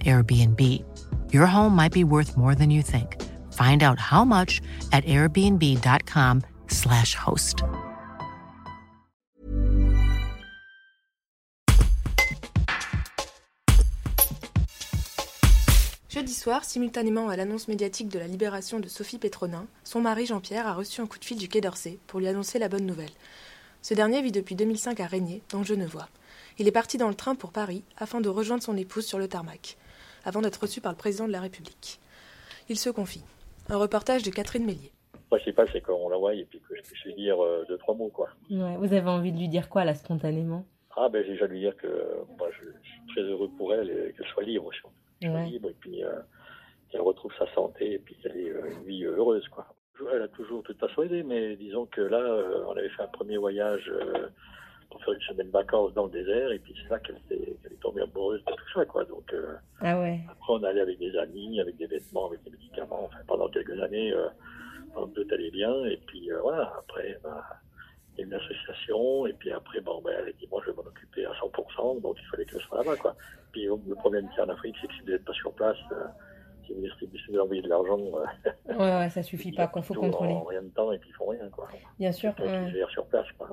Airbnb. Your home might be worth more than you think. Find out how much at airbnb.com/slash host. Jeudi soir, simultanément à l'annonce médiatique de la libération de Sophie Pétronin, son mari Jean-Pierre a reçu un coup de fil du Quai d'Orsay pour lui annoncer la bonne nouvelle. Ce dernier vit depuis 2005 à Régnier, dans Genevois. Il est parti dans le train pour Paris afin de rejoindre son épouse sur le tarmac, avant d'être reçu par le président de la République. Il se confie. Un reportage de Catherine Mélier. Le principal, c'est qu'on la voie et puis que je puisse lui dire euh, deux, trois mots. Quoi. Ouais, vous avez envie de lui dire quoi, là, spontanément? Ah, ben, j'ai déjà lui dire que moi, je, je, suis très heureux pour elle et qu'elle soit libre. Qu'elle soit Ouais. libre et puis euh, qu'elle retrouve sa santé et puis qu'elle ait euh, une vie heureuse. Quoi. Elle a toujours de toute façon aidé, mais disons que là, on avait fait un premier voyage euh, pour faire une semaine de vacances dans le désert et puis c'est là qu'elle s'est- qu'elle est tombée amoureuse de tout ça. Quoi. Donc, euh, Ah ouais. Après, on allait avec des amis, avec des vêtements, avec des médicaments. Enfin, pendant quelques années, euh, tout allait bien. Et puis, euh, voilà, après, bah, il y a une association. Et puis après, bon, ben, elle a dit, moi, je vais m'en occuper à 100%. Donc, il fallait que je sois là-bas, quoi. Puis, euh, le problème a en Afrique, c'est que si vous n'êtes pas sur place, si vous distribuez, de l'argent, Ouais, ouais, ça suffit pas, qu'on faut contrôler. En rien de temps, et puis ils font rien, quoi. Bien sûr. Gèrent sur place, quoi.